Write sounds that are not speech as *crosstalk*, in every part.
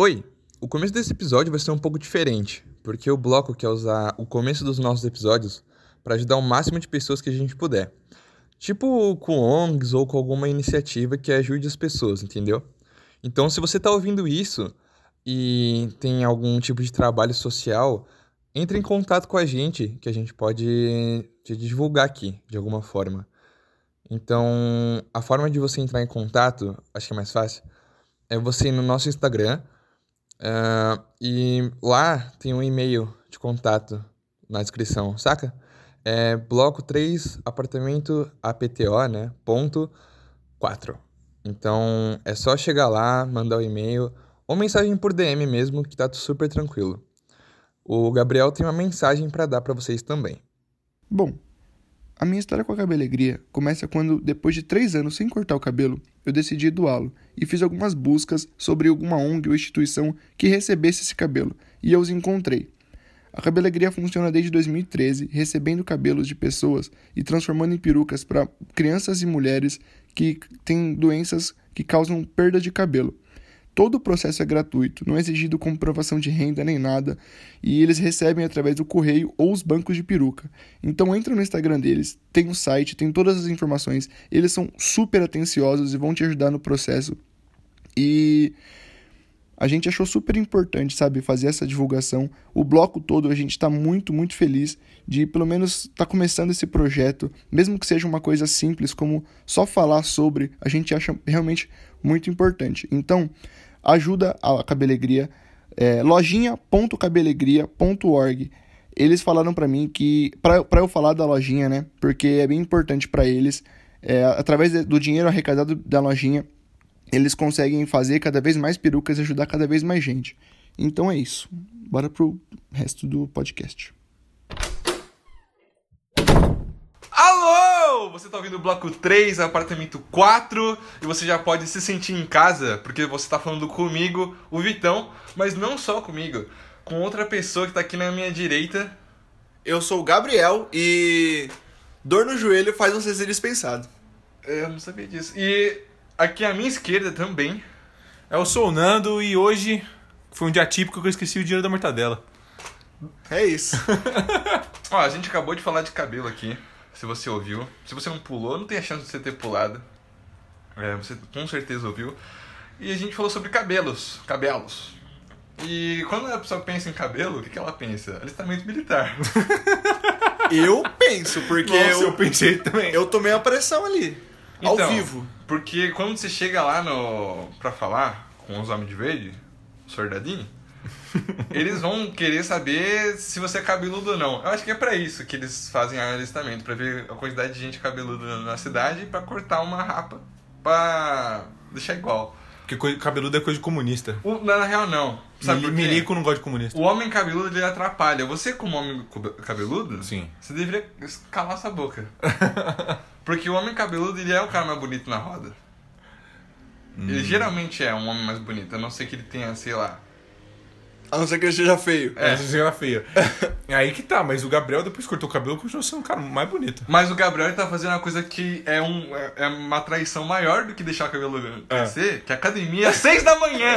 Oi! O começo desse episódio vai ser um pouco diferente, porque o bloco quer usar o começo dos nossos episódios para ajudar o máximo de pessoas que a gente puder. Tipo com ONGs ou com alguma iniciativa que ajude as pessoas, entendeu? Então, se você está ouvindo isso e tem algum tipo de trabalho social, entre em contato com a gente, que a gente pode te divulgar aqui, de alguma forma. Então, a forma de você entrar em contato, acho que é mais fácil, é você ir no nosso Instagram, Uh, e lá tem um e-mail de contato na descrição, saca? É bloco 3 apartamento APTO, né? Ponto 4. Então é só chegar lá, mandar o um e-mail ou mensagem por DM mesmo, que tá super tranquilo. O Gabriel tem uma mensagem para dar para vocês também. Bom, a minha história com a Cabelegria começa quando, depois de três anos sem cortar o cabelo, eu decidi doá-lo e fiz algumas buscas sobre alguma ONG ou instituição que recebesse esse cabelo, e eu os encontrei. A Cabelegria funciona desde 2013, recebendo cabelos de pessoas e transformando em perucas para crianças e mulheres que têm doenças que causam perda de cabelo. Todo o processo é gratuito, não é exigido comprovação de renda nem nada, e eles recebem através do correio ou os bancos de peruca. Então entra no Instagram deles, tem o site, tem todas as informações, eles são super atenciosos e vão te ajudar no processo. E a gente achou super importante, sabe, fazer essa divulgação. O bloco todo a gente está muito, muito feliz de pelo menos estar tá começando esse projeto, mesmo que seja uma coisa simples como só falar sobre, a gente acha realmente muito importante. Então, ajuda a Cabelegria, é, lojinha.cabelegria.org. Eles falaram para mim que, para eu falar da lojinha, né, porque é bem importante para eles, é, através do dinheiro arrecadado da lojinha, eles conseguem fazer cada vez mais perucas e ajudar cada vez mais gente. Então é isso. Bora pro resto do podcast. Você tá ouvindo o bloco 3, apartamento 4, e você já pode se sentir em casa, porque você tá falando comigo, o Vitão, mas não só comigo, com outra pessoa que tá aqui na minha direita. Eu sou o Gabriel e dor no joelho faz você ser dispensado. É, eu não sabia disso. E aqui à minha esquerda também. Eu sou o Nando e hoje foi um dia típico que eu esqueci o dinheiro da mortadela. É isso. *laughs* Ó, a gente acabou de falar de cabelo aqui se você ouviu. Se você não pulou, não tem a chance de você ter pulado. É, você com certeza ouviu. E a gente falou sobre cabelos. Cabelos. E quando a pessoa pensa em cabelo, o que, que ela pensa? Alistamento militar. *laughs* eu penso, porque Nossa, eu, eu pensei também. Eu tomei a pressão ali. Então, ao vivo. Porque quando você chega lá no. pra falar com os homens de verde, soldadinho, eles vão querer saber se você é cabeludo ou não. Eu acho que é para isso que eles fazem alistamento, para ver a quantidade de gente cabeluda na cidade e para cortar uma rapa para deixar igual. Porque cabeludo é coisa de comunista. O, na real, não. Sabe Mil, Milico não gosta de comunista. O homem cabeludo ele atrapalha. Você, como homem cabeludo, Sim. você deveria calar sua boca. *laughs* Porque o homem cabeludo ele é o cara mais bonito na roda. Hum. Ele geralmente é um homem mais bonito, a não ser que ele tenha, sei lá, a não ser que ele seja feio. É, se seja feio. é *laughs* aí que tá, mas o Gabriel depois cortou o cabelo e continuou sendo um cara mais bonito. Mas o Gabriel tá fazendo uma coisa que é, um, é, é uma traição maior do que deixar o cabelo crescer, é. que a academia é seis da manhã.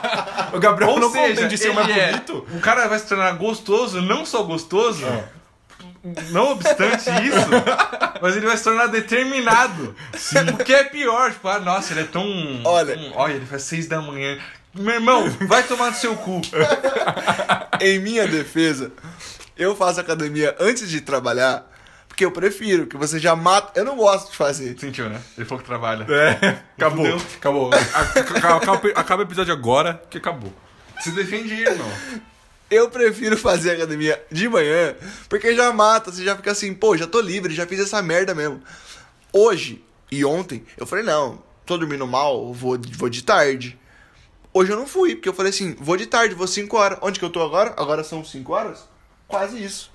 *laughs* o Gabriel Ou não seja, de ser mais é, bonito. O cara vai se tornar gostoso, não só gostoso. É. Não obstante isso, *laughs* mas ele vai se tornar determinado. Sim. O que é pior, tipo, ah, nossa, ele é tão. Olha, tão, olha, ele faz seis da manhã. Meu irmão, vai tomar no seu cu. *laughs* em minha defesa, eu faço academia antes de trabalhar, porque eu prefiro, que você já mata. Eu não gosto de fazer. Sentiu, né? Ele falou que trabalha. É, acabou. Acabou. acaba, acaba o episódio agora, que acabou. Se defende, irmão. Eu prefiro fazer academia de manhã, porque já mata, você já fica assim, pô, já tô livre, já fiz essa merda mesmo. Hoje e ontem, eu falei, não, tô dormindo mal, vou, vou de tarde. Hoje eu não fui, porque eu falei assim, vou de tarde, vou 5 horas. Onde que eu tô agora? Agora são 5 horas? Quase isso.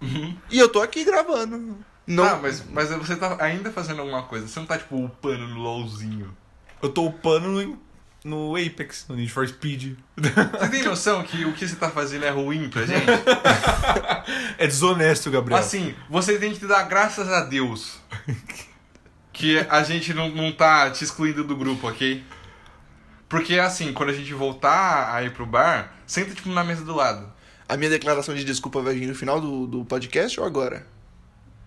Uhum. E eu tô aqui gravando. Não... Ah, mas, mas você tá ainda fazendo alguma coisa. Você não tá, tipo, upando no LOLzinho. Eu tô upando no, no Apex, no Need for Speed. Você tem noção que o que você tá fazendo é ruim pra gente? *laughs* é desonesto, Gabriel. Assim, você tem que te dar graças a Deus que a gente não, não tá te excluindo do grupo, ok? Porque assim, quando a gente voltar a ir pro bar, senta tipo na mesa do lado. A minha declaração de desculpa vai vir no final do, do podcast ou agora?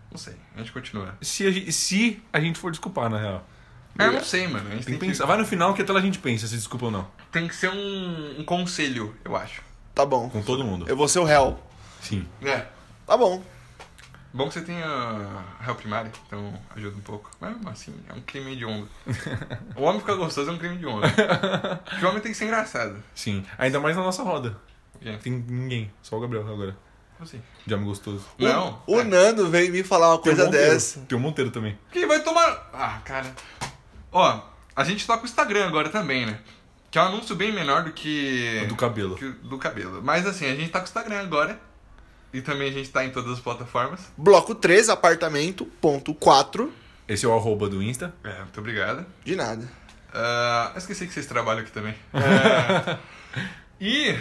Não sei, a gente continua. Se a, gente, se a gente for desculpar, na real. É, eu não sei, mano. A gente Tem que pensar. Vai no final que até lá a gente pensa se desculpa ou não. Tem que ser um, um conselho, eu acho. Tá bom. Com todo mundo. Eu vou ser o réu. Sim. É. Tá bom. Bom que você tenha réu primário, então ajuda um pouco. Mas assim, é um crime de onda. *laughs* o homem ficar gostoso é um crime de onda. Porque o homem tem que ser engraçado. Sim. Ainda mais na nossa roda. É. Tem ninguém. Só o Gabriel agora. Assim. De homem gostoso. Não. O é. Nando veio me falar uma Tem o coisa Monteiro. dessa. Tem o Monteiro também. Quem vai tomar. Ah, cara. Ó, a gente tá com o Instagram agora também, né? Que é um anúncio bem menor do que. Do cabelo. que o- do cabelo. Mas assim, a gente tá com o Instagram agora. E também a gente tá em todas as plataformas. Bloco 3, apartamento, ponto 4. Esse é o arroba do Insta. É, muito obrigado. De nada. Ah, eu esqueci que vocês trabalham aqui também. É, *laughs* e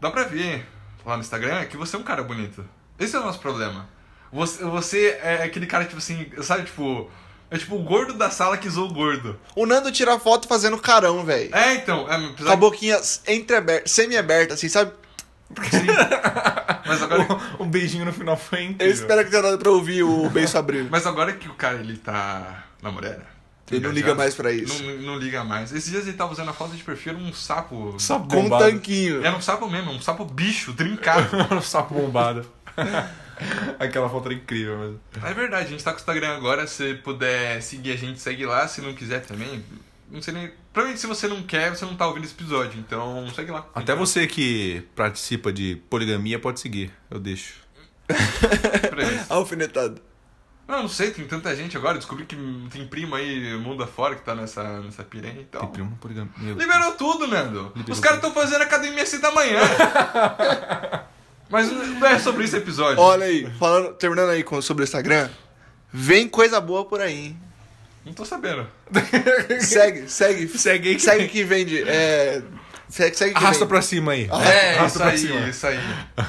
dá pra ver lá no Instagram que você é um cara bonito. Esse é o nosso problema. Você, você é aquele cara, tipo assim, sabe, tipo. É tipo o gordo da sala que zoou o gordo. O Nando tira foto fazendo carão, velho. É, então. É, apesar Com a boquinha entreaberta, semi-aberta, assim, sabe? Sim. *laughs* Mas agora, O, o beijinho no final foi Eu incrível. espero que tenha dado pra ouvir o beijo abrir. mas agora que o cara ele tá namorando. Ele não liga mais pra isso. Não, não liga mais. Esses dias ele tava usando a foto de perfil era um sapo. Sapo Com um bombado. tanquinho. Era um sapo mesmo, um sapo bicho, trincado. *laughs* Sapo bombado. *laughs* Aquela foto era incrível mesmo. É verdade, a gente tá com o Instagram agora. Se puder seguir a gente, segue lá. Se não quiser também, não sei nem. Provavelmente se você não quer, você não tá ouvindo esse episódio. Então segue lá. Até você que participa de poligamia pode seguir. Eu deixo. *laughs* Alfinetado. Não, não sei, tem tanta gente agora. Descobri que tem prima aí mundo afora que tá nessa, nessa piranha então. Tem primo poligamia. Meu Liberou tudo, Nando. Liberou Os caras estão fazendo academia 6 da manhã. *laughs* Mas não é sobre esse episódio. Olha aí, falando, terminando aí com, sobre o Instagram. Vem coisa boa por aí, hein? Não tô sabendo. *laughs* Segue, segue. Segue que Segue vem. que vende. É. Segue, segue que Arrasta vem. pra cima aí. É, Arrasta isso pra aí, cima. isso aí.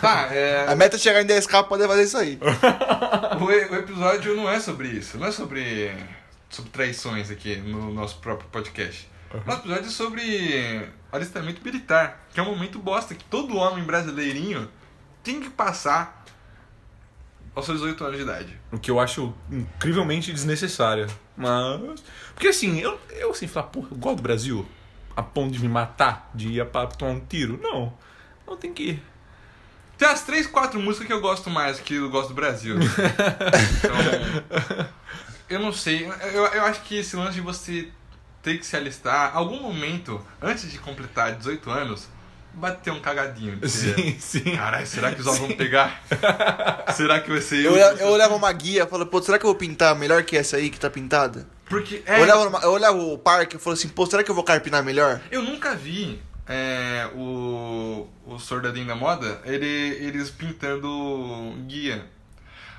Tá, é. A meta é chegar em 10k pra poder fazer isso aí. *laughs* O, e- o episódio não é sobre isso, não é sobre, sobre traições aqui no nosso próprio podcast. O nosso episódio é sobre alistamento militar, que é um momento bosta que todo homem brasileirinho tem que passar aos seus 18 anos de idade. O que eu acho incrivelmente desnecessário. Mas. Porque assim, eu, eu assim, falar, porra, eu gosto do Brasil. A ponto de me matar, de ir pra tomar um tiro. Não. Não tem que ir. Tem as três, quatro músicas que eu gosto mais que eu gosto do Brasil. *laughs* Então, eu não sei. Eu, eu acho que esse lance de você ter que se alistar, algum momento, antes de completar 18 anos, bater um cagadinho. *laughs* de ser, Sim, sim. Caralho, será que os olhos vão pegar? *laughs* será que vai ser Eu, eu? olhava- eu olhava uma guia e falava, pô, será que eu vou pintar melhor que essa aí que tá pintada? Porque Eu, é, olhava numa- eu olhava o parque e falava assim, pô, será que eu vou carpinar melhor? eu nunca vi é, o, o Soldadinho da Moda, ele, eles pintando guia.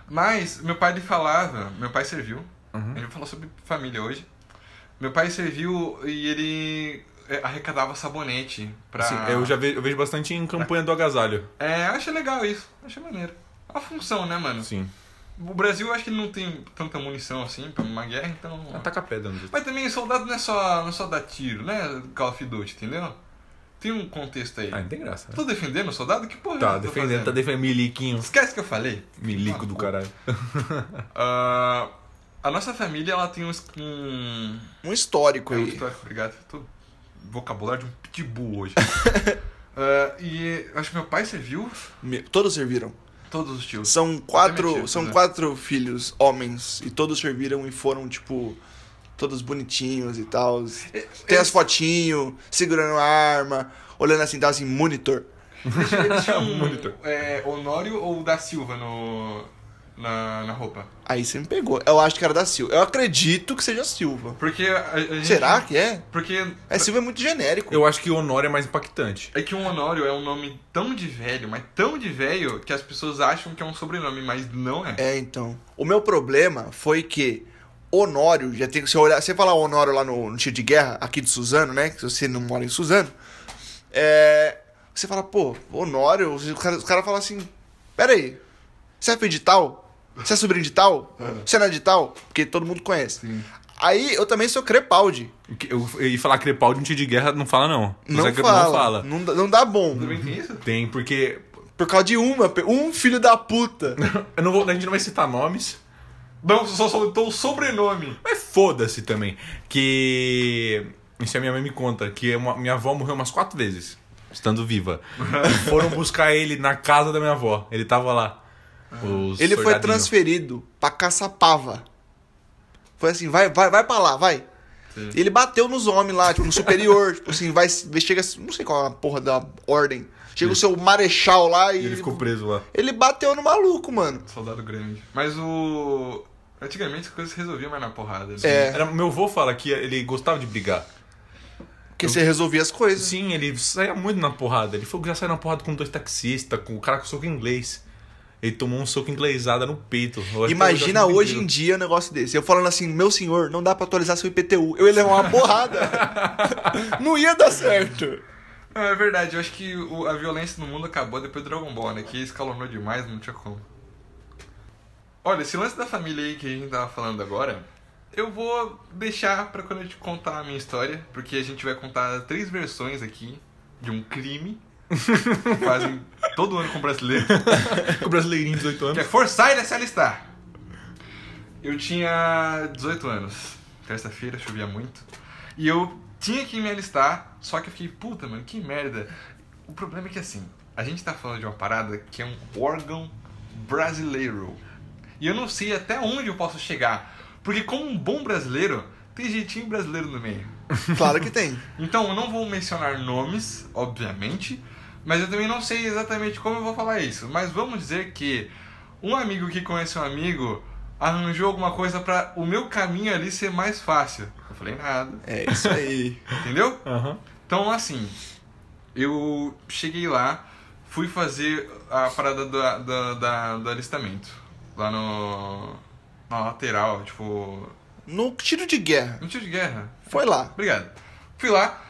Mas meu pai ele falava, meu pai serviu, Uhum. ele falou sobre família hoje. Meu pai serviu e ele arrecadava sabonete pra. Assim, eu já vejo, eu vejo bastante em campanha do agasalho. É, acho legal isso, acho maneiro. É uma função, né, mano? Sim. O Brasil eu acho que ele não tem tanta munição assim pra uma guerra, então. Ataca pedra. no Mas também soldado não é só, não é só dar tiro, né? Call of Duty, entendeu? Tem um contexto aí. Ah, não tem graça. né? Tô defendendo o soldado? Que porra Tá eu defendendo, tá defendendo miliquinho. Esquece que eu falei. Milico do caralho. *laughs* Ah, a nossa família, ela tem um... um... Um histórico É um aí. histórico, obrigado. Tô vocabulário de um pitbull hoje. *laughs* Ah, e acho que meu pai serviu Me- Todos serviram. todos os tios. São quatro, são né? quatro filhos, homens, e todos serviram e foram, tipo, todos bonitinhos e tal. Tem as fotinhos, segurando a arma, olhando assim, tá assim, monitor. Eles, eles tinham *laughs* Monitor. é, Honório ou da Silva no, na, na roupa? Aí você me pegou. Eu acho que era da Silva. Eu acredito que seja Silva. Porque a, a gente... Será que é? Porque É, Silva é muito genérico. Eu acho que o Honório é mais impactante. É que um Honório é um nome tão de velho, mas tão de velho, que as pessoas acham que é um sobrenome, mas não é. É, então. O meu problema foi que Honório, já tem que você olhar, você falar Honório lá no, no tiro de guerra, aqui de Suzano, né? Que você não mora em Suzano. É. Você fala, pô, Honório, os caras cara falam assim: pera aí, você é de tal? Você é sobrinho de tal? Você não é de tal? Porque todo mundo conhece. Sim. Aí eu também sou Crepaldi. Eu, e falar Crepaldi em tiro de guerra não fala, não. Não Zé fala. Não fala. Não, dá- não dá bom. Também tem isso? Tem, porque. Por causa de uma, um filho da puta. *laughs* Eu não vou, a gente não vai citar nomes. Não, só soltou o sobrenome. Mas foda-se também. Que. Isso a minha mãe me conta. Que uma- minha avó morreu umas quatro vezes. Estando viva. *laughs* Foram buscar ele na casa da minha avó. Ele tava lá. Os Ele foi transferido pra Caçapava. Foi assim, vai, vai, vai pra lá, vai. E ele bateu nos homens lá, tipo, no superior. *laughs* tipo assim, vai, chega, não sei qual é a porra da ordem. Chega o seu marechal lá e. E ele ficou preso lá. Ele bateu no maluco, mano. Soldado grande. Mas o. Antigamente as coisas se resolviam mais na porrada. né? É. Era- meu avô fala que ele gostava de brigar. Porque você resolvia as coisas. Sim, ele saía muito na porrada. Ele falou que já saiu na porrada com dois taxistas, com o cara com soco inglês. Ele tomou um soco inglesada no peito. Eu Imagina hoje em dia um negócio desse. Eu falando assim, meu senhor, não dá pra atualizar seu IPTU. Eu ia levar uma *laughs* porrada. não ia dar certo. Não, é verdade, eu acho que o- a violência no mundo acabou depois do Dragon Ball, né? Que escalonou demais, não tinha como. Olha, esse lance da família aí que a gente tava falando agora, eu vou deixar pra quando eu te contar a minha história, porque a gente vai contar três versões aqui de um crime que fazem todo ano com brasileiro, *laughs* Com o brasileirinho de 18 que é anos. forçar ele a se alistar. Eu tinha 18 anos, terça-feira, chovia muito, e eu tinha que me alistar, só que eu fiquei, puta, mano, que merda. O problema é que assim, a gente tá falando de uma parada que é um órgão brasileiro. E eu não sei até onde eu posso chegar. Porque como um bom brasileiro, tem jeitinho brasileiro no meio. Claro que tem. Então eu não vou mencionar nomes, obviamente, mas eu também não sei exatamente como eu vou falar isso. Mas vamos dizer que um amigo que conhece um amigo arranjou alguma coisa pra o meu caminho ali ser mais fácil. Eu falei nada, É isso aí. *laughs* entendeu? Aham. Então, assim, eu cheguei lá, fui fazer a parada do, da, da- do alistamento. Lá no. Na lateral, tipo. No tiro de guerra. No tiro de guerra. Foi lá. Obrigado. Fui lá,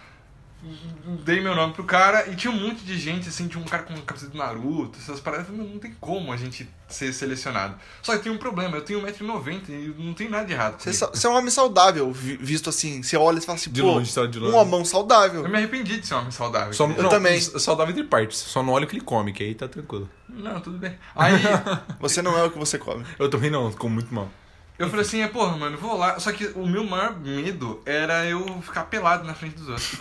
dei meu nome pro cara e tinha um monte de gente, assim, tinha um cara com uma camiseta do Naruto, essas paradas. Eu falei, "Meu, não tem como a gente ser selecionado. Só que tem um problema, eu tenho 1,90m e não tem nada de errado. Você, sa- você é um homem saudável, vi- visto assim. Você olha e fala assim, De pô, longe, só de longe. um homão saudável. Eu me arrependi de ser um homem saudável. Só, querido. não, também. Saudável entre partes. Só não olha o que ele come, que aí tá tranquilo. Não, tudo bem. Aí *laughs* Você não é o que você come. Eu também não, como muito mal. eu falei assim, é, porra, mano, vou lá. Só que o meu maior medo era eu ficar pelado na frente dos outros.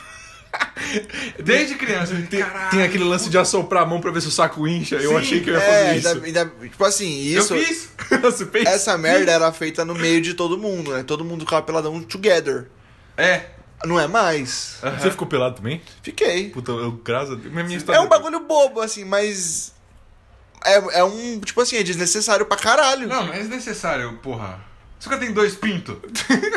*laughs* Desde criança. eu Tem, "Caralho, tem aquele lance de assoprar a mão pra ver se o saco incha. Eu Sim, achei que eu ia É, fazer ainda, ainda- tipo assim, Eu isso. fiz. isso. Você fez? Essa merda era feita no meio de todo mundo, né? Todo mundo ficava peladão together. É. Não é mais. Você ficou pelado também? Fiquei. Puta, eu, graças a Deus. Minha, minha história É um bagulho bobo, assim, mas. É, é um. Tipo assim, é desnecessário pra caralho. Não, não é desnecessário, porra. Você tem dois pintos.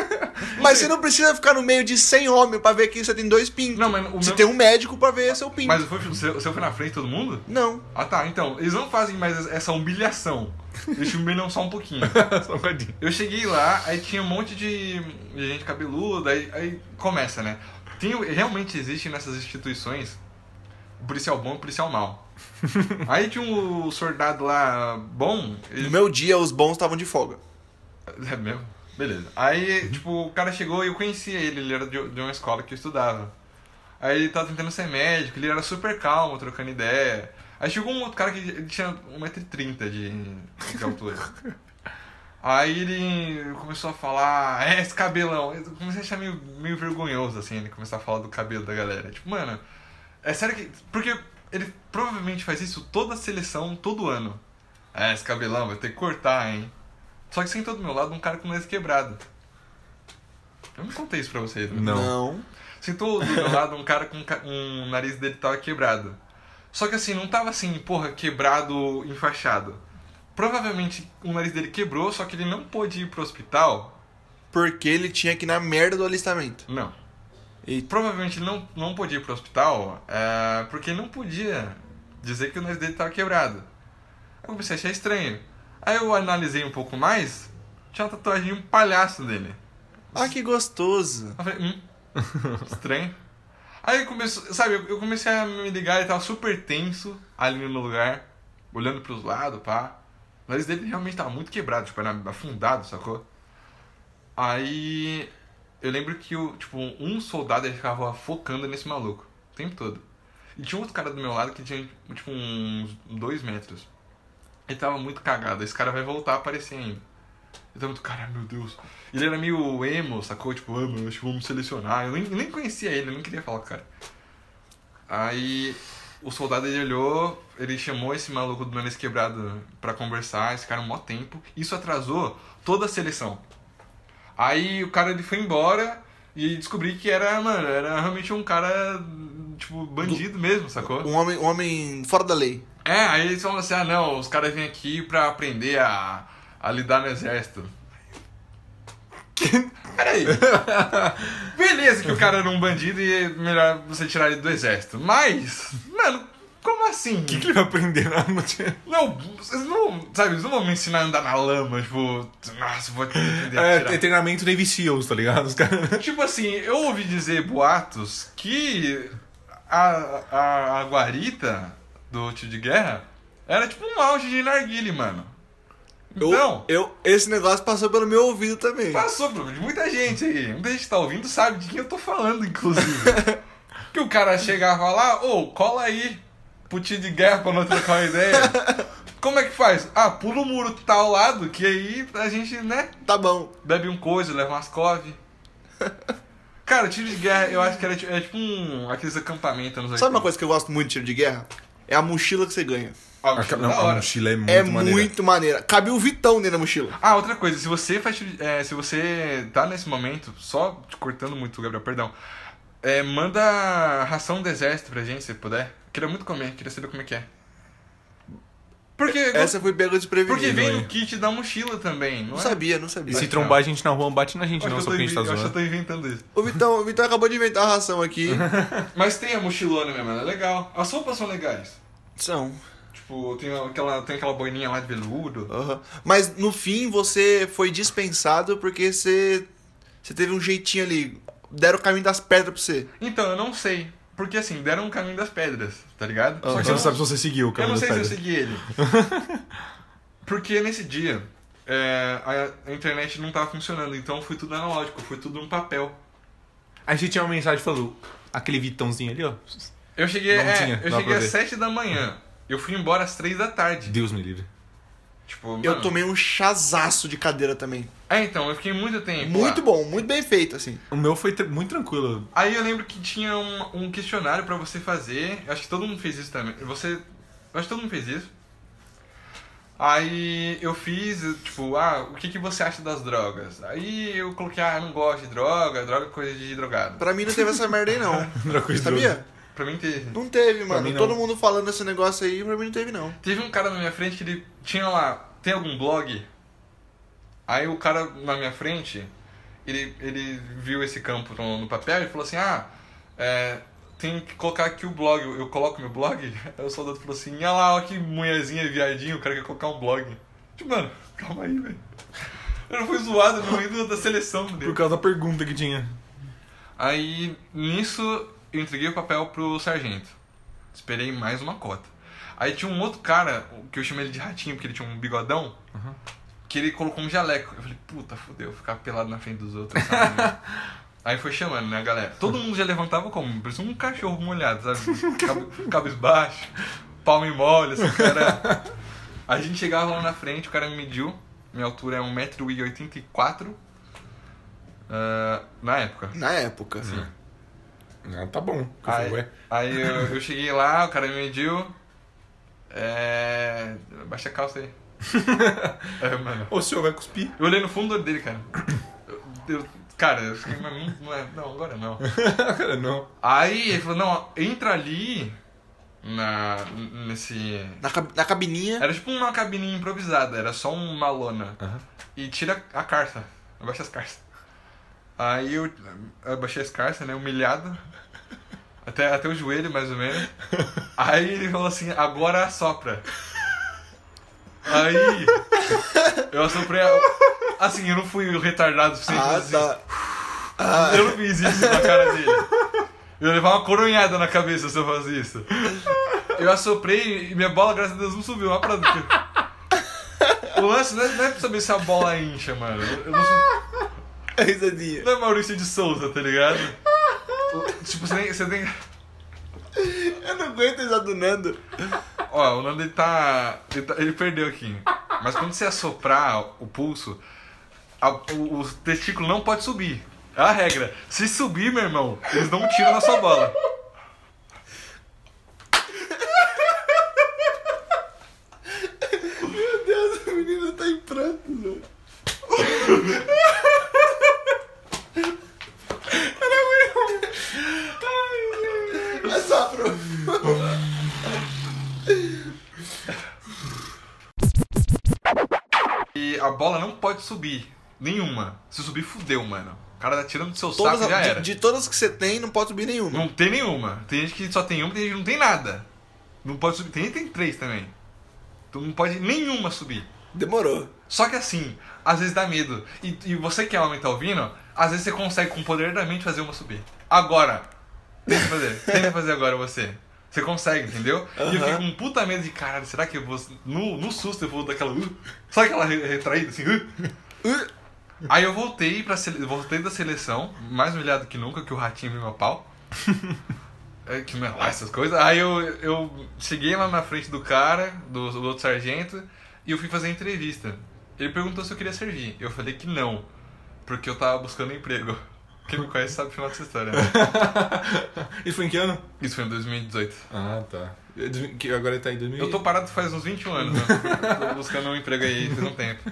*laughs* mas você não precisa ficar no meio de 100 homens pra ver que você tem dois pintos. Não, mas o Você meu- tem um médico pra ver seu pinto. Mas o seu, foi na frente de todo mundo? Não. Ah tá, então, eles não fazem mais essa humilhação. Eles *laughs* humilham só um pouquinho. *laughs* Só um bocadinho. Eu cheguei lá, aí tinha um monte de, gente cabeluda, aí, aí começa, né? Tem, realmente existe nessas instituições o policial bom e o policial mau. aí tinha um soldado lá bom. No meu dia, os bons estavam de folga. *laughs* É mesmo? Beleza. Aí, tipo, o cara chegou e eu conhecia ele, ele era de, uma escola que eu estudava. Aí ele tava tentando ser médico, ele era super calmo, trocando ideia. Aí chegou um outro cara que tinha 1,30m de, de altura. Aí ele começou a falar, é, esse cabelão. Eu comecei a achar meio, meio vergonhoso, assim, ele começar a falar do cabelo da galera. Tipo, mano, é sério que. Porque ele provavelmente faz isso toda a seleção, todo ano. É, esse cabelão, vai ter que cortar, hein? Só que sentou do meu lado um cara com o nariz quebrado. Eu não contei isso pra vocês, né? Não. Sentou do meu lado um cara com um nariz dele tava quebrado. Só que assim, não tava assim, porra, quebrado, enfaixado. Provavelmente o nariz dele quebrou, só que ele não pôde ir pro hospital. Porque ele tinha que ir na merda do alistamento. Não. E Provavelmente ele não, não podia ir pro hospital é, porque ele não podia dizer que o nariz dele tava quebrado. Eu comecei a achar estranho. Aí eu analisei um pouco mais, tinha uma tatuagem de um palhaço dele. Ah, que gostoso. Eu falei, hum, *laughs* estranho. Aí começou, sabe, eu comecei a me ligar, ele tava super tenso ali no lugar, olhando pros lados, pá. O nariz dele realmente tava muito quebrado, tipo, era afundado, sacou? Aí eu lembro que o, tipo, um soldado ele ficava focando nesse maluco o tempo todo. E tinha outro cara do meu lado que tinha, tipo, uns dois metros. Ele tava muito cagado. Esse cara vai voltar a aparecer ainda. Ele tava muito, caralho, meu Deus. Ele era meio emo, sacou? Tipo, ah, mano, acho que vamos selecionar. Eu nem, eu nem conhecia ele, eu nem queria falar com o cara. Aí o soldado ele olhou, ele chamou esse maluco do nariz quebrado pra conversar, esse cara um mó tempo. Isso atrasou toda a seleção. Aí o cara ele foi embora e descobri que era, mano, era realmente um cara, tipo, bandido mesmo, sacou? Um homem, um homem fora da lei. É, aí eles falam assim, ah não, os caras vêm aqui pra aprender a, a lidar no exército. *laughs* Peraí. *laughs* Beleza que o cara era um bandido e é melhor você tirar ele do exército. Mas, mano, como assim? O que, que ele vai aprender na? Não, vocês não, sabe, eles não vão me ensinar a andar na lama, tipo, nossa, vou aprender a tirar. é treinamento Navy Seals, tá ligado? Os caras... *laughs* Tipo assim, eu ouvi dizer boatos que a, a, a guarita do tio de guerra era tipo um auge de narguile, mano. Então, Eu, eu, esse negócio passou pelo meu ouvido também. passou por de muita gente aí. Muita gente que tá ouvindo sabe de quem eu tô falando, inclusive. *laughs* que o cara chegava lá, ô, cola aí pro tio de guerra pra nós trocar uma ideia. *laughs* Como é que faz? Ah, pula o muro que tá ao lado, que aí a gente, né, Tá bom. bebe um coisa, leva umas cove. Cara, tiro de guerra, eu acho que era, ti- é tipo um. aqueles acampamentos Sabe uma coisa que eu gosto muito de tiro de guerra? É a mochila que você ganha. A, mochila não, a mochila é muito é maneira. muito maneira. Cabe o Vitão dentro da mochila. Ah, outra coisa, se você faz é, se você tá nesse momento, só te cortando muito, Gabriel, perdão. É, manda ração do exército pra gente, se puder. Queria muito comer, queria saber como é que é. Porque, Essa foi pega desprevenida. porque vem no kit da mochila também, não, Não é? sabia, não sabia. E se trombar a gente na rua, bate na gente, Acho não, só porque a gente tá inven- acho que eu zoando. tô inventando isso. O Vitão, o Vitão acabou de inventar a ração aqui. *laughs* Mas tem a mochilona mesmo, ela é legal. As roupas são legais. São. Tipo, tem aquela, tem aquela boininha lá de veludo. Aham. Mas no fim você foi dispensado porque você, você teve um jeitinho ali. Deram o caminho das pedras pra você. Então, eu não sei. Porque assim, deram um caminho das pedras, tá ligado? Aham. Só que você não sabe se você seguiu o Eu caminho não sei das se eu pedras. segui ele. *laughs* Porque nesse dia, é, a, a internet não tava funcionando, então foi tudo analógico, foi tudo no papel. Aí você tinha uma mensagem falando, aquele vitãozinho ali, ó. Eu cheguei, Não é, tinha, eu cheguei às ver. 7 da manhã. Eu fui embora às 3 da tarde. Deus me livre. Tipo, Eu mano- tomei um chazaço de cadeira também. É, então, eu fiquei muito tempo. Muito lá. bom, muito bem feito, assim. O meu foi tr- muito tranquilo. Aí eu lembro que tinha um, um questionário pra você fazer. Eu acho que todo mundo fez isso também. Você. Eu acho que todo mundo fez isso. Aí eu fiz, tipo, ah, o que, que você acha das drogas? Aí eu coloquei, ah, eu não gosto de droga, droga é coisa de drogado. Pra mim não teve essa merda aí, não. *laughs* Sabia? Pra mim teve. Não teve, mano. não. Todo mundo falando esse negócio aí, pra mim não teve, não. Teve um cara na minha frente que ele tinha lá, tem algum blog? Aí o cara na minha frente, ele, ele viu esse campo no, no papel e falou assim, ah, é, tem que colocar aqui o blog, eu, eu coloco meu blog? *laughs* Aí o soldado falou assim, olha lá, ó que mulherzinha viadinho, o cara quer colocar um blog. Tipo, mano, calma aí, velho. Eu não fui zoado no meio da seleção dele. Por causa da pergunta que tinha. Aí, nisso, eu entreguei o papel pro sargento. Esperei mais uma cota. Aí tinha um outro cara, que eu chamei ele de ratinho, porque ele tinha um bigodão, que ele colocou um jaleco. Eu falei, puta, fodeu, ficar pelado na frente dos outros. sabe? *laughs* Aí foi chamando, né, galera? Todo mundo já levantava como? Parecia um cachorro molhado, sabe? *laughs* Cabisbaixo, palma e mole, assim, cara. A gente chegava lá na frente, o cara me mediu. Minha altura é 1,84m. ah, na época. Na época. Assim. Ah, tá bom. Eu Aí, falei, aí eu, eu cheguei lá, o cara me mediu. É. Baixa a calça aí. *laughs* é, mano. O senhor vai cuspir? Eu olhei no fundo dele, cara. Eu- eu- cara, eu fiquei, mas não, não, é, não, agora não. *laughs* Cara, não. Aí ele falou, não, entra ali na. nesse. Na, cab- na cabininha. Era tipo uma cabininha improvisada, era só uma lona. Aham. E tira a carça. Abaixa as carças. Aí eu abaixei as carças, né? Humilhado. Até, até o joelho, mais ou menos. Aí ele falou assim, agora assopra. Aí eu assoprei. a- Assim, eu não fui o retardado suficiente. Ah, assim, tá. Eu não fiz isso na cara dele. Eu ia levar uma coronhada na cabeça se eu fazia isso. Eu assoprei e minha bola, graças a Deus, não subiu. Uma parada O lance não é, não é pra saber se a bola incha, mano. Eu não sou... A risadinha. Não é Maurício de Souza, tá ligado? *laughs* Tipo, você tem, você tem. Eu não aguento a risada do Nando. Ó, o Nando ele tá, ele tá- Ele perdeu aqui. Mas quando você assoprar o pulso, a- o, o testículo não pode subir. É a regra. Se subir, meu irmão, eles não tiram na sua bola. Meu Deus, o menino tá em prantos, velho. *laughs* Só pro... E a bola não pode subir. Nenhuma. Se subir, fudeu, mano. O cara tá tirando do seu Todas, saco e já de, era. de todas que você tem, não pode subir nenhuma. Não tem nenhuma. Tem gente que só tem uma, tem gente que não tem nada. Não pode subir. Tem gente que tem três também. Então não pode nenhuma subir. Demorou. Só que assim, às vezes dá medo. E, e você que é homem tá ouvindo, às vezes você consegue com o poder da mente fazer uma subir. Agora, tenta fazer. tenta fazer agora você. Você consegue, entendeu? E eu fiquei com um puta medo de, caralho, será que eu vou. No, no susto eu vou daquela. Uh, sabe aquela re- retraída assim? Uh, uh. Aí eu voltei pra sele... voltei da seleção, mais humilhado que nunca, que o ratinho viu meu pau. É, que não é lá essas coisas. Aí eu, eu cheguei lá na frente do cara, do, do outro sargento, e eu fui fazer a entrevista. Ele perguntou se eu queria servir. Eu falei que não, porque eu tava buscando emprego. Quem me conhece sabe o final dessa história, né? *laughs* Isso foi em que ano? Isso foi em 2018. Ah, tá. Que Agora ele tá em 2000. Eu tô parado faz uns 21 anos, né? tô buscando um emprego aí faz um tempo.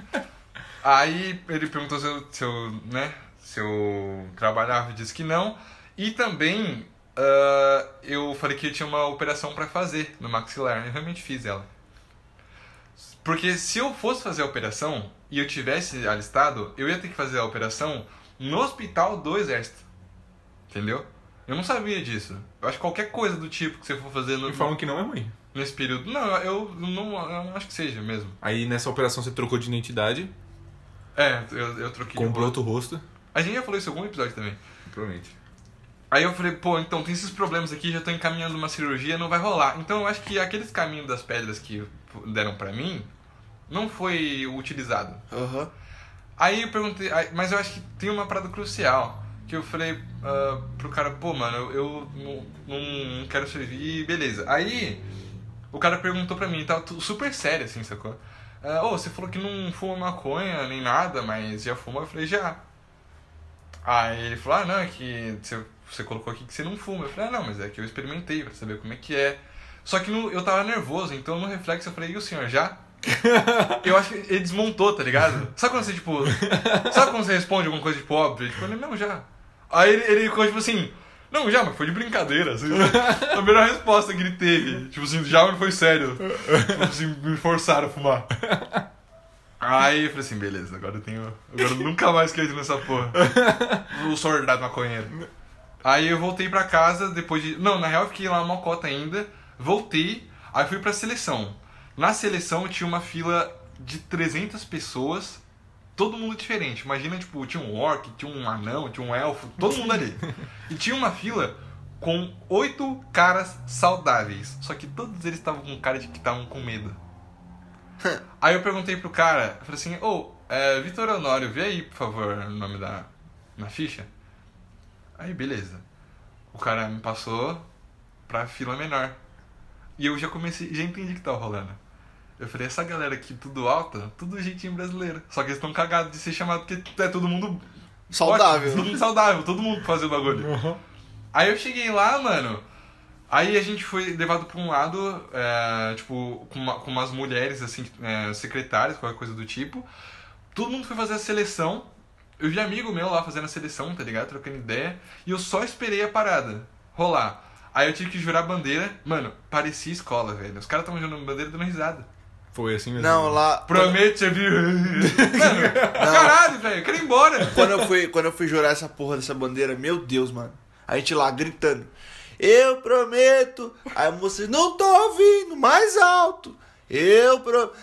Aí ele perguntou se eu, se eu, né, se eu trabalhava, eu disse que não. E também ah, eu falei que eu tinha uma operação pra fazer no maxilar. Eu realmente fiz ela. Porque se eu fosse fazer a operação e eu tivesse alistado, eu ia ter que fazer a operação no hospital do exército. Entendeu? Eu não sabia disso. Eu acho que qualquer coisa do tipo que você for fazer no, Me falam que não é ruim. nesse período. Não, eu não, eu não acho que seja mesmo. Aí nessa operação você trocou de identidade, É, eu, eu troquei. de comprou rosto. outro rosto. A gente já falou isso em algum episódio também. Provavelmente. Aí eu falei, pô, então tem esses problemas aqui, já tô encaminhando uma cirurgia, não vai rolar. Então eu acho que aqueles caminhos das pedras que deram pra mim não foi utilizado. Aham. Aí eu perguntei, mas eu acho que tem uma parada crucial. Que eu falei ah, pro cara, pô, mano, eu, não, não quero servir, beleza. Aí o cara perguntou pra mim, tava tu- super sério assim, sacou? Ah, Ô, você falou que não fuma maconha nem nada, mas já fuma? Eu falei, já. Aí ele falou, ah, não, é que você, você colocou aqui que você não fuma. Eu falei, ah, não, mas é que eu experimentei pra saber como é que é. Só que no- eu tava nervoso, então no reflexo eu falei, e o senhor já? Eu acho que ele desmontou, tá ligado? Sabe quando você, tipo. Sabe quando você responde alguma coisa, tipo, óbvio? Tipo, ele, não, já. Aí ele, ele ficou, tipo assim. Não, já, mas foi de brincadeira. Assim, a melhor resposta que ele teve. Tipo assim, já não foi sério. Tipo assim, me forçaram a fumar. Aí eu falei assim, beleza, agora eu tenho. Agora eu nunca mais quero nessa porra. O soldado maconheiro. Aí eu voltei pra casa depois de. Não, na real eu fiquei lá uma cota ainda. Voltei, aí fui pra seleção. Na seleção tinha uma fila de 300 pessoas, todo mundo diferente. Imagina, tipo, tinha um orc, tinha um anão, tinha um elfo, todo mundo ali. *laughs* E tinha uma fila com oito caras saudáveis. Só que todos eles estavam com cara de que estavam com medo. *laughs* Aí eu perguntei pro cara, eu falei assim, ô, é, Vitor Honório, vê aí, por favor, o nome da na ficha. Aí, beleza. O cara me passou pra fila menor. E eu já comecei, já entendi o que tava rolando. Eu falei, essa galera aqui, tudo alta, tudo jeitinho brasileiro. Só que eles estão cagados de ser chamado porque é todo mundo Saudável. ótimo, todo mundo saudável, todo mundo fazendo bagulho. Aí eu cheguei lá, mano. Aí a gente foi levado pra um lado, é, tipo, com, uma- com umas mulheres, assim, é, secretárias, qualquer coisa do tipo. Todo mundo foi fazer a seleção. Eu vi amigo meu lá fazendo a seleção, tá ligado? Trocando ideia. E eu só esperei a parada rolar. Aí eu tive que jurar bandeira. Mano, parecia escola, velho. Os caras estavam jurando bandeira dando risada. Foi assim mesmo. Não, lá. Prometo servir. Mano, caralho, velho, eu quero ir embora. Quando eu, fui, quando eu fui jurar essa porra dessa bandeira, meu Deus, mano. A gente lá gritando. Eu prometo. Aí a moça, não tô ouvindo, mais alto. Eu prometo.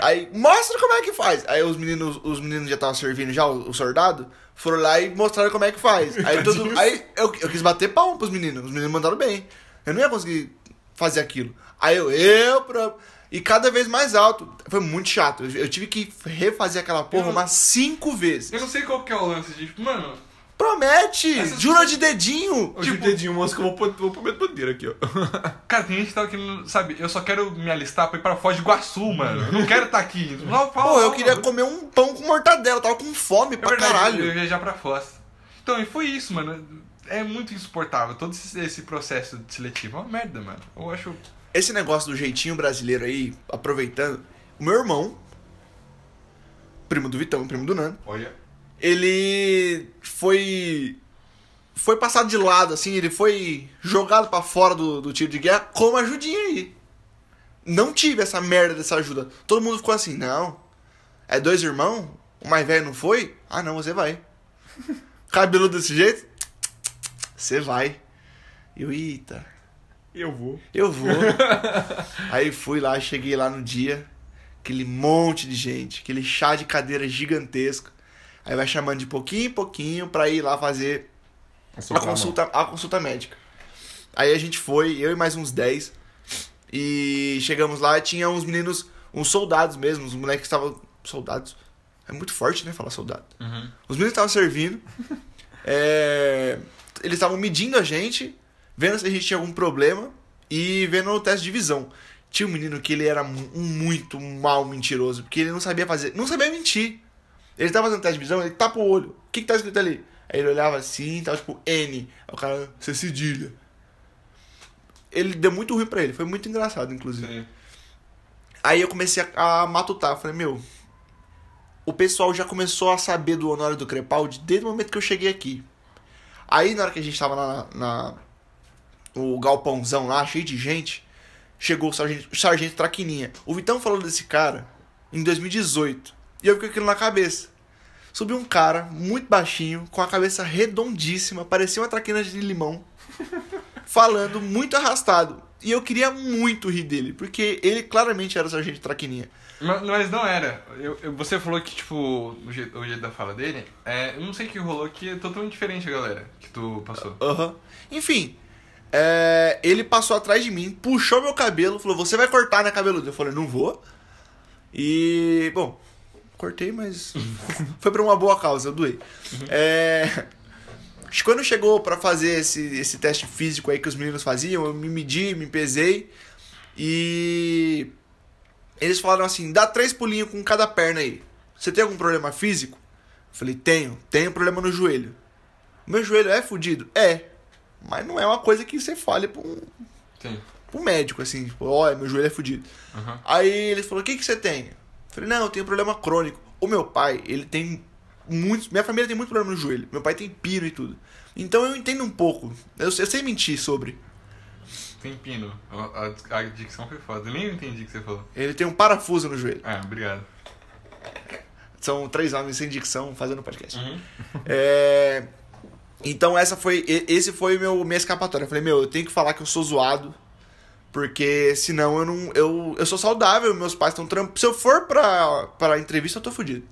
Aí, mostra como é que faz. Aí os meninos, os meninos já estavam servindo já, o, o soldado, foram lá e mostraram como é que faz. *laughs* Aí, todo, aí eu, eu quis bater palma pros meninos. Os meninos mandaram bem. Eu não ia conseguir fazer aquilo. Aí eu, eu, pra... E cada vez mais alto. Foi muito chato. Eu eu tive que refazer aquela porra Eu- umas cinco vezes. Eu não sei qual que é o lance de, tipo, mano, Promete! Essas Jura de dedinho! Hoje o dedinho moço que eu vou pôr, vou pôr meu poder aqui, ó. *laughs* cara, tem gente que tá querendo, sabe, eu só quero me alistar pra ir pra Foz do Iguaçu, mano. Eu não quero estar aqui. Não, fala, Pô, eu queria mano. comer um pão com mortadela, eu tava com fome É pra verdade, caralho. eu ia viajar pra Foz. Então, e foi isso, mano. É muito insuportável. Todo esse, esse processo de seletivo é uma merda, mano. Eu acho. Esse negócio do jeitinho brasileiro aí, aproveitando, o meu irmão, primo do Vitão, primo do Nando, Olha. ele foi. Foi passado de lado, assim, ele foi jogado pra fora do, do tiro de guerra com uma ajudinha aí. Não tive essa merda dessa ajuda. Todo mundo ficou assim, não. É dois irmãos? O mais velho não foi? Ah, não, você vai. *laughs* Cabeludo desse jeito? *tsk* Você vai. Eu, eita. Eu vou. Eu vou. *laughs* Aí fui lá, cheguei lá no dia, aquele monte de gente, aquele chá de cadeira gigantesco. Aí vai chamando de pouquinho em pouquinho pra ir lá fazer a consulta, a consulta médica. Aí a gente foi, eu e mais uns 10. E chegamos lá e tinha uns meninos, uns soldados mesmo, uns moleques que estavam. Soldados. É muito forte, né? Falar soldado. Os meninos estavam servindo. *laughs* é, eles estavam medindo a gente, vendo se a gente tinha algum problema e vendo o teste de visão. Tinha um menino que ele era um muito mal mentiroso, porque ele não sabia fazer. Não sabia mentir. Ele tava fazendo teste de visão, ele tapa o olho. O que, que tá escrito ali? Aí ele olhava assim, tava tipo N. Aí o cara, você cedilha. Ele deu muito ruim pra ele, foi muito engraçado, inclusive. Aí eu comecei a, a matutar, falei, meu, o pessoal já começou a saber do Honório do Crepaldi desde o momento que eu cheguei aqui. Aí na hora que a gente tava na, na o galpãozão lá, cheio de gente, chegou o sargento, o sargento Traquininha. O Vitão falou desse cara em 2018. E eu fiquei com aquilo na cabeça. Subiu um cara muito baixinho, com a cabeça redondíssima, parecia uma traquina de limão, *laughs* falando muito arrastado. E eu queria muito rir dele, porque ele claramente era o sargento Traquininha. Mas, não era. Eu, eu- você falou que, tipo, o jeito, o jeito da fala dele, é, eu não sei o que rolou que é totalmente diferente, galera, que tu passou. Aham. Enfim, é, ele passou atrás de mim, puxou meu cabelo, falou: Você vai cortar na cabeluda? Eu falei: Não vou. E, bom, cortei, mas *laughs* foi pra uma boa causa, eu doei. É, quando chegou pra fazer esse, esse teste físico aí que os meninos faziam, eu me medi, me pesei e eles falaram assim: dá três pulinhos com cada perna aí. Você tem algum problema físico? Eu falei: tenho, tenho problema no joelho. Meu joelho é fudido? É. Mas não é uma coisa que você fale pra um, pra um médico, assim, tipo, olha, meu joelho é fudido. Aham. Aí ele falou, o que, que você tem? Eu falei, não, eu tenho problema crônico. O meu pai, ele tem muitos. Minha família tem muito problema no joelho. Meu pai tem pino e tudo. Então eu entendo um pouco. Eu, eu sei mentir sobre. Tem pino. A, a- a dicção foi foda. Eu nem entendi o que você falou. Ele tem um parafuso no joelho. Ah, obrigado. São três homens sem dicção fazendo podcast. É, Então essa foi. Esse foi meu minha escapatória. Eu falei, meu, eu tenho que falar que eu sou zoado. Porque senão eu não. Eu, eu sou saudável, meus pais estão trampando. Se eu for pra, pra entrevista, eu tô fudido.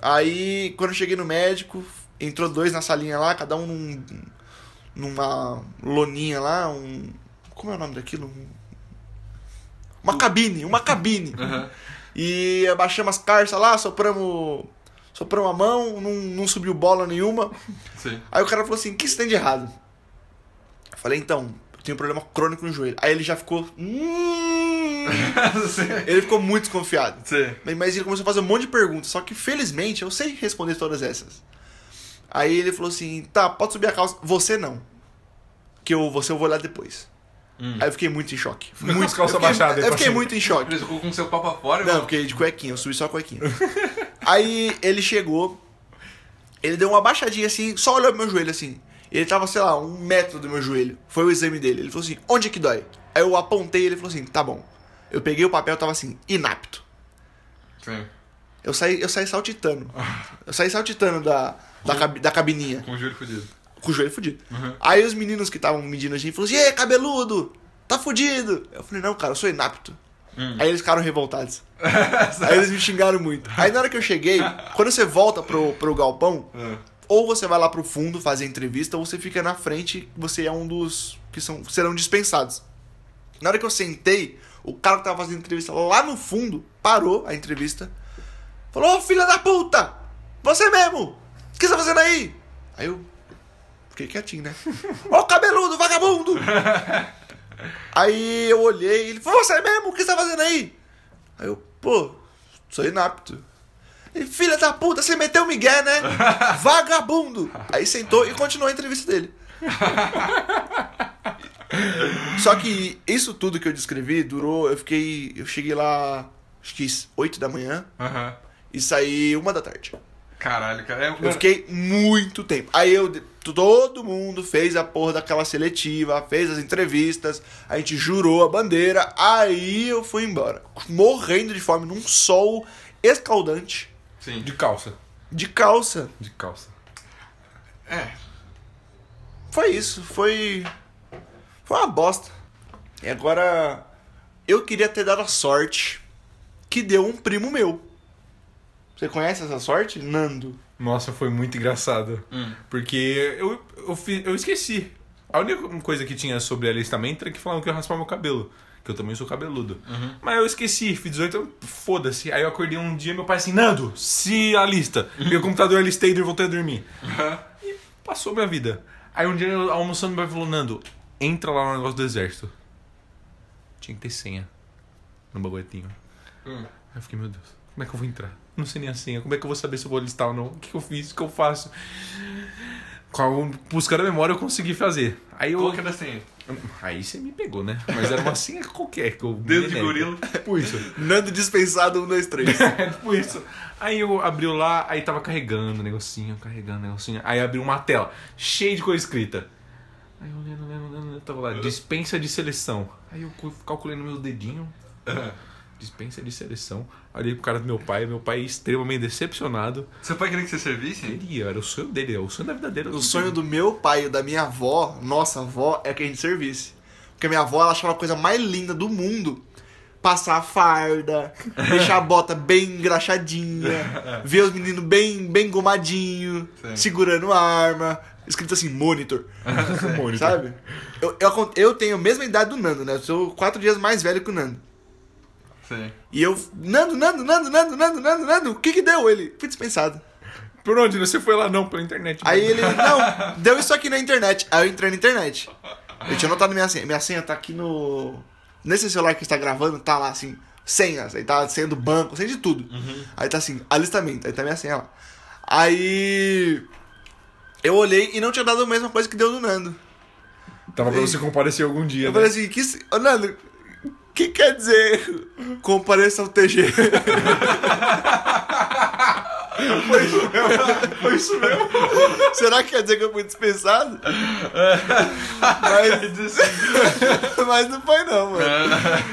Aí, quando eu cheguei no médico, entrou dois na salinha lá, cada um num, numa loninha lá, um. Como é o nome daquilo? Um- Uma cabine, uma cabine. E abaixamos as carças lá, sopramos. Sopramos a mão, não, não subiu bola nenhuma. Sim. Aí o cara falou assim: o que você tem de errado? Eu falei, então, eu tenho um problema crônico no joelho. Aí ele já ficou. "Hum." *laughs* ele ficou muito desconfiado. Sim. Mas ele começou a fazer um monte de perguntas, só que felizmente eu sei responder todas essas. Aí ele falou assim: tá, pode subir a calça. Você não. Que eu, você eu vou olhar depois. Aí eu fiquei muito em choque. com as Muito, calças eu fiquei, baixadas aí eu fiquei muito em choque. Ele ficou com seu pau pra fora, Não, irmão? porque de cuequinha, eu subi só a cuequinha. *laughs* Aí ele chegou, ele deu uma baixadinha assim, só olhou pro meu joelho assim. Ele tava, sei lá, um metro do meu joelho. Foi o exame dele. Ele falou assim: onde é que dói? Aí eu apontei e ele falou assim: tá bom. Eu peguei o papel, tava assim, inapto. Sim. Eu saí, eu saí saltitando. Eu saí saltitando da, da, da cabininha, Com o joelho fudido. com o joelho fudido. Aí os meninos que estavam medindo a gente falaram assim: Ei, cabeludo, tá fudido. Eu falei: não, cara, eu sou inapto. Aí eles ficaram revoltados. *laughs* Aí eles me xingaram muito. Aí na hora que eu cheguei, quando você volta pro, pro galpão, ou você vai lá pro fundo fazer entrevista, ou você fica na frente, você é um dos que são, serão dispensados. Na hora que eu sentei, o cara que tava fazendo entrevista lá no fundo parou a entrevista. Falou, ô filha da puta! Você mesmo! O que você tá fazendo aí? Aí eu fiquei quietinho, né? *laughs* Ô cabeludo, vagabundo! *laughs* aí eu olhei e ele falou, você mesmo? O que você tá fazendo aí? Aí eu, pô, sou inapto. Ele, filha da puta, você meteu o Miguel, né? *laughs* Vagabundo! Aí sentou e continuou a entrevista dele. *laughs* Só que isso tudo que eu descrevi durou. Eu fiquei. Eu cheguei lá, acho que 8 da manhã Aham. e saí uma da tarde. Caralho, cara. É, Eu fiquei muito tempo. Aí eu. Todo mundo fez a porra daquela seletiva, fez as entrevistas, a gente jurou a bandeira, aí eu fui embora. Morrendo de fome num sol escaldante, Sim. De calça. de calça. De calça. É. Foi isso, foi. Foi uma bosta. E agora. Eu queria ter dado a sorte que deu um primo meu. Você conhece essa sorte? Nando. Nossa, foi muito engraçado. Hum. Porque eu, eu, eu esqueci. A única coisa que tinha sobre alistamento era que falavam que eu ia raspar meu cabelo. Que eu também sou cabeludo. Mas eu esqueci, fiz 18, foda-se. Aí eu acordei um dia e meu pai assim, Nando, se alista. Meu computador alistei e voltei a dormir. E passou minha vida. Aí um dia eu almoçando, meu pai falou, Nando, entra lá no negócio do exército. Tinha que ter senha no baguetinho. Hum. Aí eu fiquei, meu Deus, como é que eu vou entrar? Não sei nem a senha. Como é que eu vou saber se eu vou listar ou não? O que, eu fiz? O que eu faço? Com a- buscando a memória eu consegui fazer. Aí eu. Qual que era a senha? Aí você me pegou, né? Mas era uma senha qualquer. Que eu Dedo de gorila. Tipo isso. Nando dispensado, um, dois, três. *laughs* É tipo isso. Aí eu abriu lá, aí tava carregando o negocinho, carregando o negocinho. Aí abriu uma tela cheia de coisa escrita. Aí eu lendo, lendo, lendo, lendo, tava lá, dispensa de seleção. Aí eu cu- calculei no meu dedinho. Dispensa de seleção. Olhei pro cara do meu pai, meu pai extremamente decepcionado. Seu pai queria que você servisse? Ele era o sonho dele, é o sonho da vida dele. O sonho do meu pai e da minha avó, nossa avó, é que a gente servisse. Porque a minha avó, ela achava a coisa mais linda do mundo. Passar a farda, *laughs* deixar a bota bem engraxadinha, ver os meninos bem, bem gomadinho, Sim. segurando arma, escrito assim, monitor. *laughs* Monitor. Sabe? Eu, eu, eu tenho a mesma idade do Nando, né? Eu sou quatro dias mais velho que o Nando. Sim. E eu, Nando, Nando, Nando, Nando, Nando, Nando, Nando, o que que deu? Ele, fui dispensado. Por onde? Você foi lá não, pela internet. Aí ele, não, *laughs* deu isso aqui na internet. Aí eu entrei na internet. Eu tinha anotado minha senha. Minha senha tá aqui no. Nesse celular que está gravando, tá lá assim, senhas. Aí tá senha do banco, senha de tudo. Aí tá assim, alistamento. Aí tá minha senha lá. Aí. Eu olhei e não tinha dado a mesma coisa que deu do Nando. Tava pra você comparecer algum dia, Eu né? falei assim, que, Ô, Nando, que quer dizer compareça ao TG? Foi isso mesmo. Será que quer dizer que eu fui dispensado? mas, *laughs* mas não foi não, mano.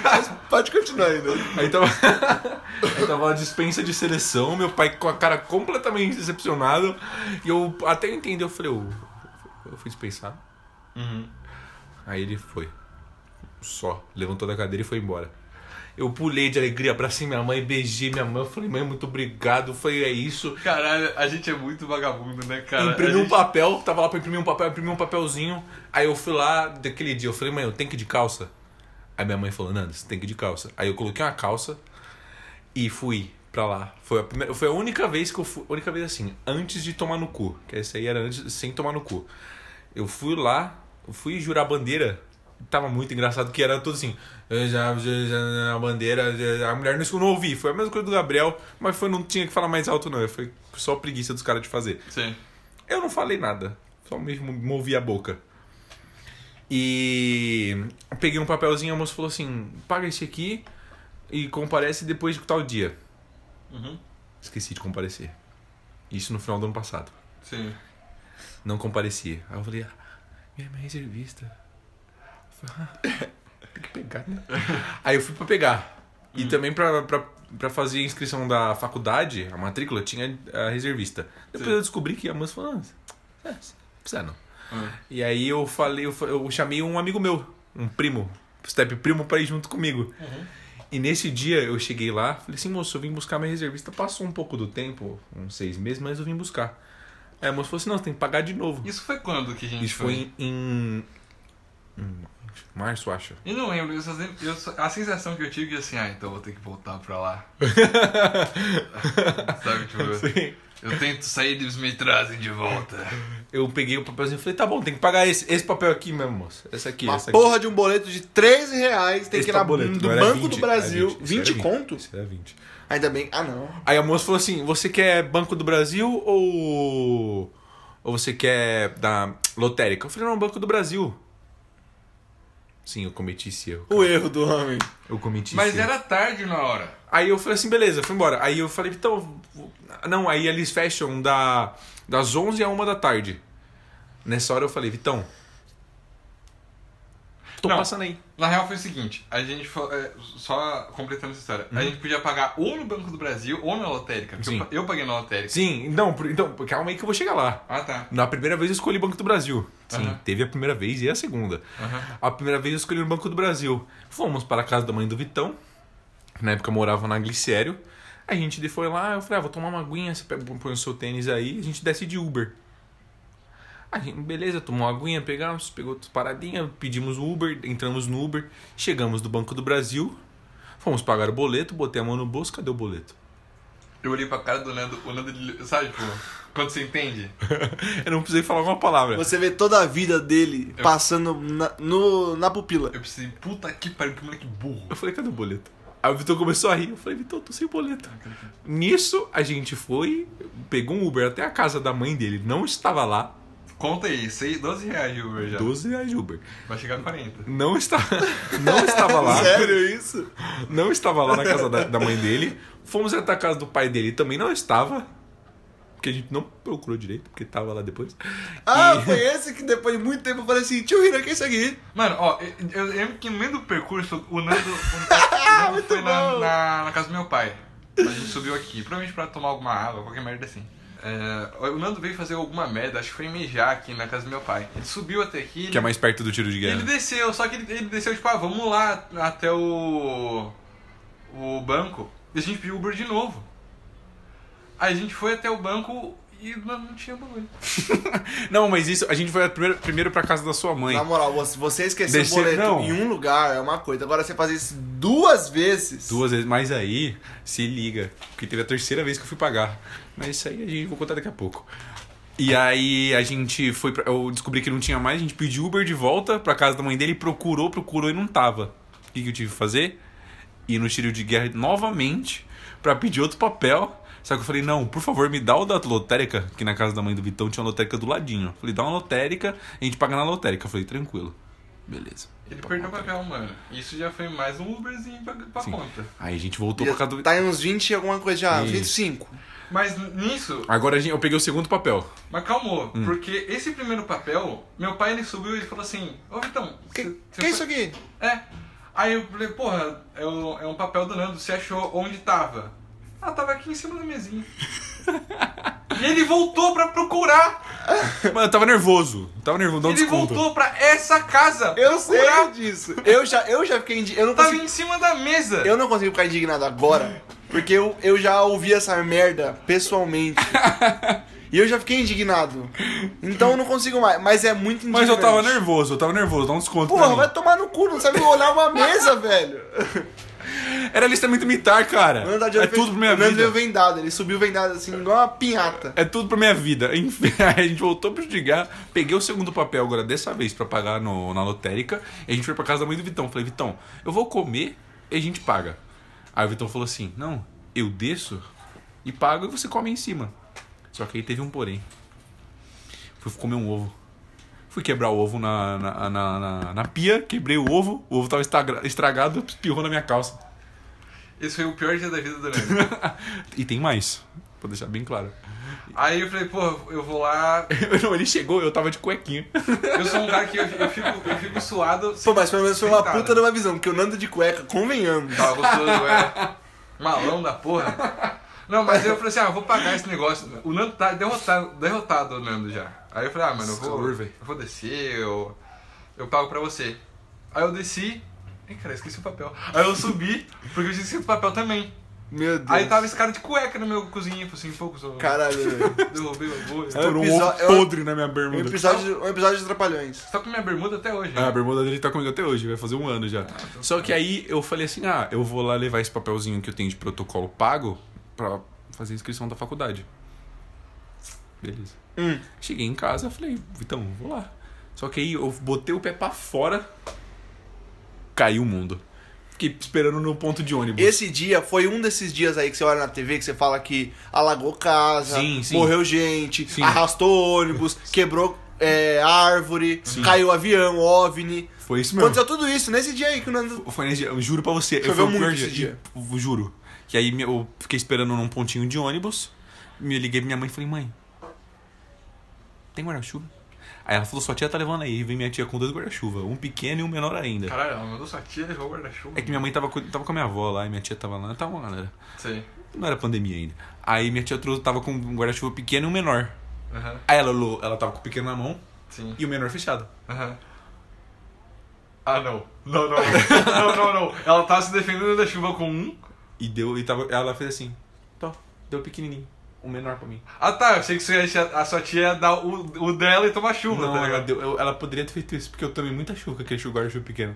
Mas pode continuar ainda. Aí tava. *laughs* Aí tava a dispensa de seleção, meu pai com a cara completamente decepcionado. E eu até entendi, eu falei, eu, eu fui dispensado. Aí ele foi. Só. Levantou da cadeira e foi embora. Eu pulei de alegria, abracei minha mãe, beijei minha mãe. Eu falei, mãe, muito obrigado. Foi é isso. Caralho, a gente é muito vagabundo, né, cara? imprimi um gente- papel, tava lá pra imprimir um papel, imprimi um papelzinho. Aí eu fui lá daquele dia, eu falei, mãe, eu tenho que ir de calça. Aí minha mãe falou, Nando, você tem que ir de calça. Aí eu coloquei uma calça e fui pra lá. Foi a, primeira, foi a única vez que eu fui. Única vez assim, antes de tomar no cu. Que essa aí era antes, sem tomar no cu. Eu fui lá, eu fui jurar bandeira. Tava muito engraçado, que era tudo assim. "Eu já- já- já- A bandeira. já- A mulher não, não ouvi. Foi a mesma coisa do Gabriel, mas foi, não tinha que falar mais alto, não. Foi só preguiça dos caras de fazer. Sim. Eu não falei nada, só mesmo movi a boca. E peguei um papelzinho, a moça falou assim: paga esse aqui e comparece depois de tal dia. Esqueci de comparecer. Isso no final do ano passado. Sim. Não compareci. Aí eu falei: ah, minha minha reservista. *laughs* Tem que pegar, né? *laughs* Aí eu fui pra pegar. E também pra, pra, pra fazer a inscrição da faculdade, a matrícula, tinha a reservista. Depois Sim. eu descobri que a moça falou: ah, é, não precisa não. Ah. E aí eu falei, eu, eu chamei um amigo meu, um primo, step primo, pra ir junto comigo. E nesse dia eu cheguei lá, falei assim, moço, eu vim buscar minha reservista. Passou um pouco do tempo, uns seis meses, mas eu vim buscar. Aí a moça falou assim, não, você tem que pagar de novo. Isso foi quando que a gente Isso foi em, em Março, acho. Eu não lembro, eu só, sempre- eu só- a sensação que eu tive é assim, ah, então eu vou ter que voltar pra lá. *laughs* Sabe, tipo, eu tento sair e eles me trazem de volta. Eu peguei o papelzinho e falei, tá bom, tem que pagar esse, esse papel aqui mesmo, moço. Essa aqui, Uma essa aqui. porra de um boleto de 13 reais, tem Esse que ir na, tabuleto, do não era Banco 20, do Brasil. era 20, 20, esse era conto? Esse era 20. Ainda bem. Ah, não. Aí a moça falou assim: você quer Banco do Brasil ou. ou você quer da lotérica? Eu falei, não, Banco do Brasil. Sim, eu cometi esse erro. O erro do homem. Eu cometi Mas esse erro. era tarde na hora. Aí eu falei assim, beleza, fui embora. Aí eu falei, então. Não, aí eles fecham da, das 11 a 1 da tarde. Nessa hora eu falei, Vitão. Tô Não. passando aí. Na real foi o seguinte, a gente fo- é, só completando essa história, a gente podia pagar ou no Banco do Brasil ou na lotérica. Sim. Eu, eu paguei na lotérica. Sim, não, então, calma aí que eu vou chegar lá. Ah, tá. Na primeira vez eu escolhi Banco do Brasil. Sim, Aham. teve a primeira vez e a segunda. Aham. A primeira vez eu escolhi o Banco do Brasil. Fomos para a casa da mãe do Vitão. Na época eu morava na Glicério. A gente foi lá, eu falei, ah, vou tomar uma aguinha, você põe o seu tênis aí, a gente desce de Uber. A gente, beleza, tomou uma aguinha, pegamos, pegou as paradinhas, pedimos o Uber, entramos no Uber, chegamos do Banco do Brasil, fomos pagar o boleto, botei a mão no bolso, cadê o boleto? Eu olhei pra cara do Nando, o Nando, ele- sabe, tipo, quando você entende? *laughs* eu não precisei falar uma palavra. Você vê toda a vida dele Eu- passando na, no, na pupila. Eu pensei, puta que pariu, que moleque burro. Eu falei, cadê o boleto? Aí o Vitor começou a rir. Eu falei, Vitor, tô sem boleto. Nisso, a gente foi, pegou um Uber até a casa da mãe dele. Não estava lá. Conta aí, seis, 12 reais de Uber já. 12 reais de Uber. Vai chegar a 40. Não, está, não estava lá. *laughs* Sério isso? Não estava lá na casa da, da mãe dele. Fomos até a casa do pai dele. Também não estava. Porque a gente não procurou direito, porque estava lá depois. Ah, E- foi esse que depois de muito tempo eu falei assim, tio Hira, que é isso aqui? Mano, ó, eu, lembro que no meio do percurso, o Nando, o *laughs* Nando Muito foi na, bom. na, na casa do meu pai. A gente subiu aqui, provavelmente pra tomar alguma água, qualquer merda assim. É, o Nando veio fazer alguma merda, acho que foi mijar aqui na casa do meu pai. Ele subiu até aqui. Que é mais perto do tiro de guerra. ele desceu, só que ele, ele desceu, tipo, ah, vamos lá até o. o banco. E a gente pediu Uber de novo. Aí a gente foi até o banco e não, tinha bagulho. *laughs* Não, mas isso, a gente foi primeiro, primeiro pra casa da sua mãe. Na moral, você- Descer- o boleto não. em um lugar é uma coisa. Agora você fazer isso duas vezes. Duas vezes, mas aí, se liga, porque teve a terceira vez que eu fui pagar. Mas isso aí a gente vou contar daqui a pouco. E aí a gente foi pra, eu descobri que não tinha mais, a gente pediu Uber de volta pra casa da mãe dele, procurou, procurou e não tava. O que, que eu tive que fazer? Ir no tiro de guerra novamente pra pedir outro papel. Só que eu falei, não, por favor, me dá o da lotérica, que na casa da mãe do Vitão tinha uma lotérica do ladinho. Eu falei, dá uma lotérica, a gente paga na lotérica. Eu falei, tranquilo. Beleza. Ele perdeu o papel, mano. Isso já foi mais um Uberzinho pra, pra Sim. conta. Aí a gente voltou pra casa do Tá em uns 20 e alguma coisa já, Isso. 25. Mas nisso, Agora a gente- eu peguei o segundo papel. mas calmou, Hum. porque esse primeiro papel, meu pai ele subiu e ele falou assim: Ô Vitão, Que, cê- que cê é isso aqui? É. Aí eu falei, porra, é um, é um papel do Nando, você achou onde tava? Ah, tava aqui em cima da mesinha. e ele voltou pra procurar. Mano, eu tava nervoso. Tava nervoso, dá um ele desconto. voltou pra essa casa. Eu sei procurar. disso. Eu já, eu já fiquei indi- eu não Tava consigo, em cima da mesa. eu não consigo ficar indignado agora, porque eu, eu já ouvi essa merda pessoalmente. e eu já fiquei indignado. Então eu não consigo mais, mas é muito indignante. Mas eu tava nervoso, eu tava nervoso, dá um desconto pra Porra, mim. vai tomar no cu, não sabe olhar uma mesa, velho. Era listamento militar, cara. É tudo pra minha vida. veio vendado, ele subiu vendado assim, igual uma pinhata. É tudo pra minha vida. *laughs* Enfim, aí a gente voltou pro Digar, peguei o segundo papel agora dessa vez pra pagar no, na lotérica, e a gente foi pra casa da mãe do Vitão. Falei, Vitão, eu vou comer e a gente paga. Aí o Vitão falou assim: Não, eu desço e pago e você come em cima. Só que aí teve um porém. Fui comer um ovo. Fui quebrar o ovo na, na, na, na- na pia, quebrei o ovo, o ovo tava estraga- estragado, espirrou na minha calça. Esse foi o pior dia da vida do Nando. *laughs* E tem mais, pra deixar bem claro. Aí eu falei, pô, eu vou lá. *laughs* Não, ele chegou, eu tava de cuequinha. *laughs* Eu sou um cara que eu, eu fico, eu fico suado. Pô, mas pelo menos foi uma puta de uma visão, porque o Nando de cueca, convenhamos. Tava gostoso, é. Malão da porra. Não, mas eu falei assim, ah, eu vou pagar esse negócio. O Nando tá derrotado, derrotado o Nando já. Aí eu falei, ah, mano, eu vou, eu vou descer, eu, eu pago pra você. Aí eu desci. Ih, cara, esqueci o papel. Aí eu subi, porque eu tinha esquecido o papel também. Meu Deus. Aí tava esse cara de cueca no meu cozinho, assim, pouco só. *laughs* Caralho, velho. Derrubei. É um Estourou um ovo é um- podre na minha Um bermuda. episódio, um episódio de Trapalhões. Só com minha bermuda até hoje. Ah, a né? bermuda dele tá comigo até hoje, vai fazer um ano já. Só que aí eu falei assim: ah, eu vou lá levar esse papelzinho que eu tenho de protocolo pago pra fazer a inscrição da faculdade. Beleza. Hum. Cheguei em casa, falei, então, vou lá. Só que aí eu botei o pé pra fora, caiu o mundo. Fiquei esperando no ponto de ônibus. Esse dia foi um desses dias aí que você olha na TV que você fala que alagou casa, Sim, sim. morreu gente, Sim. arrastou ônibus, quebrou é, árvore, caiu avião, OVNI. Foi isso mesmo. Aconteceu tudo isso nesse dia aí que o Nando. Foi nesse dia, eu juro pra você. Eu Choveu fui o muito esse dia. Eu juro. Que aí eu fiquei esperando num pontinho de ônibus. Me liguei pra minha mãe e falei, mãe, tem guarda-chuva? Aí ela falou, sua tia tá levando aí. Vem minha tia com dois guarda-chuva. Um pequeno e um menor ainda. Caralho, ela mandou sua tia levou o guarda-chuva. É que minha mãe tava, com- tava com a minha avó lá e minha tia tava lá. Tava uma galera. Sei. Não era pandemia ainda. Aí minha tia trouxe, tava com um guarda-chuva pequeno e um menor. Aham, Aí ela, olhou- ela tava com o pequeno na mão sim. e o menor fechado. Aham. Ah, não. Não, não. *laughs* não, não, não. Ela tava se defendendo da chuva com um. E deu, e tava, ela fez assim, tó, deu pequenininho. Um menor pra mim. Ah, tá. Eu achei que você ia- a sua tia ia dar o, o dela e tomar chuva, Não, tá ela, ligado? deu- eu- ela poderia ter feito isso, porque eu tomei muita chuva com aquele chuva guarda-chuva pequeno.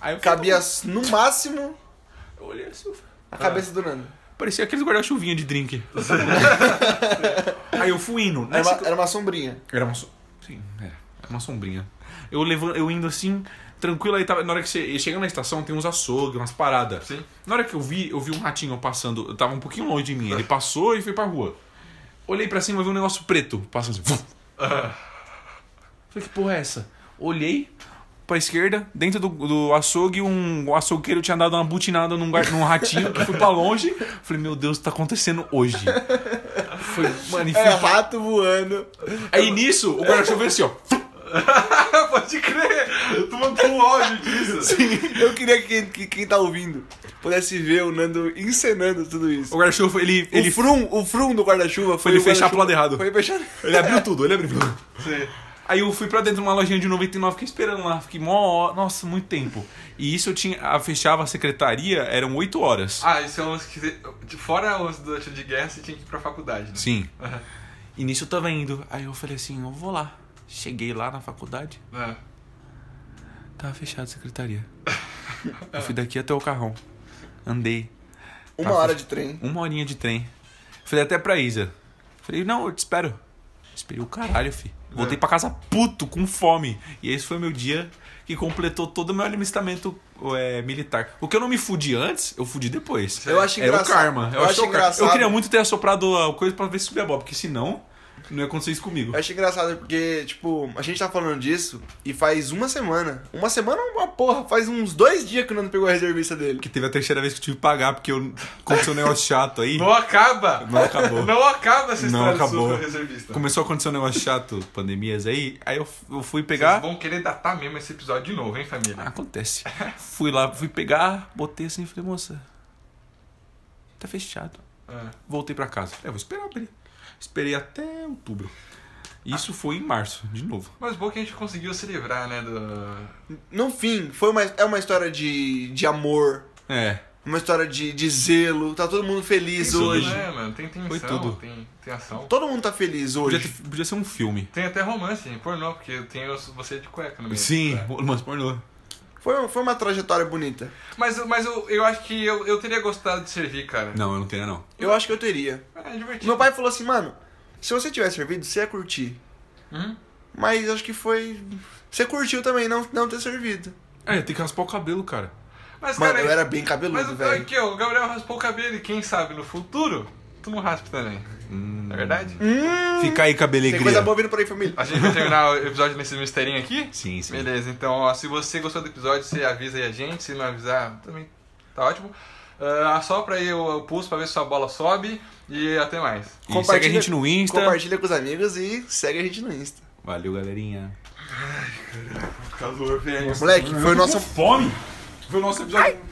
Aí eu falei, Cabia no máximo Eu olhei assim, a cabeça do Nando. parecia aqueles guarda-chuvinha de drink. *laughs* Aí eu fui indo. Era uma, era uma sombrinha. Era uma so... Sim, era. Era uma sombrinha. Eu, levan... eu indo assim, tranquilo, aí tava... na hora que você chega na estação tem uns açougues, umas paradas. Sim. Na hora que eu vi, eu vi um ratinho passando, eu tava um pouquinho longe de mim. Ele passou e foi pra rua. Olhei pra cima e vi um negócio preto passando assim. vum. Falei, que porra é essa? Olhei pra esquerda, dentro do, do açougue, um, açougueiro tinha dado uma butinada num, num ratinho que foi pra longe. Falei, meu Deus, tá acontecendo hoje. Foi, mano, e fui É pra- rato voando. Aí nisso, o guarda-chuva veio assim, ó. *laughs* Pode crer! Tu mandou um áudio disso. Eu queria que, quem- que quem tá ouvindo pudesse ver o Nando encenando tudo isso. O guarda-chuva, ele, ele, o, frum, o frum do guarda-chuva foi ele fechar pro lado errado. Foi fechar. ele abriu tudo, ele abriu. Sim. Aí eu fui pra dentro de uma lojinha de 99, fiquei esperando lá, fiquei mó, nossa, muito tempo. E isso eu tinha, a, fechava a secretaria, eram 8 horas. Ah, isso é uns que. Fora os do de guerra, você tinha que ir pra faculdade. Né? Sim. Aham. E nisso eu tava indo. Aí eu falei assim, eu vou lá. Cheguei lá na faculdade, É. tava fechada a secretaria. *laughs* Eu fui daqui até o carrão. Andei. Uma Tá hora de trem. Uma horinha de trem. Falei até pra Isa. Falei, não, eu te espero. Esperei o caralho, fi. Voltei pra casa puto, com fome. E esse foi o meu dia que completou todo o meu alistamento é, militar. O que eu não me fudi antes, eu fudi depois. Eu acho Era o engraçado. karma. Eu, Eu acho é engraçado. Eu queria muito ter assoprado a coisa pra ver se subia a bola, porque senão não ia acontecer isso comigo. Eu acho engraçado porque, tipo, a gente tá falando disso e faz uma semana. Uma semana, uma porra, faz uns dois dias que o Nando pegou a reservista dele. Que teve a terceira vez que eu tive que pagar, porque eu aconteceu um negócio chato aí. Não acaba! Não acabou. Não acaba essa Não história acabou. do super reservista. Começou a acontecer um negócio chato, pandemias aí. Aí eu, eu fui Vocês pegar. vão querer datar mesmo esse episódio de novo, hein, família? Acontece. fui lá, fui pegar, botei assim e falei, moça, tá fechado. É. Voltei pra casa. É, vou esperar abrir. Esperei até outubro. Isso foi em março, de novo. Mas bom que a gente conseguiu se livrar, né, do... No fim, foi uma, é uma história de, de amor, É. uma história de, de zelo. Tá todo mundo feliz Tem tudo, hoje. É, mano, tem tensão, Foi tudo. Tem, tem ação. Todo mundo tá feliz Podia, hoje. ter- podia ser um filme. Tem até romance, pornô, porque tem você de cueca no meio. Sim, mas pornô. Foi, foi uma trajetória bonita. Mas, mas eu, eu acho que eu, eu teria gostado de servir, cara. Não, eu não tenho, não. Eu acho que eu teria. É divertido. Meu pai falou assim, mano, se você tivesse servido, você ia curtir. Hum? Mas acho que foi. Você curtiu também não, não ter servido. É, tem que raspar o cabelo, cara. Mas, Mano, cara, eu era bem mas cabeludo, o- velho. aqui, ó, o Gabriel raspou o cabelo e quem sabe no futuro, tu não raspa também. Hum. Não é verdade? Fica aí com a Tem coisa boa vindo por aí, família. A gente vai terminar o episódio nesse misterinho aqui? Sim, sim. Beleza, então ó, se você gostou do episódio, você avisa aí a gente. Se não avisar, também tá ótimo. Ah, assopra aí o, pulso pra ver se sua bola sobe e até mais. E segue a gente no Insta. Compartilha com os amigos e segue a gente no Insta. Valeu, galerinha. Calor, velho. Moleque, foi o nosso. Fome! Foi o nosso episódio.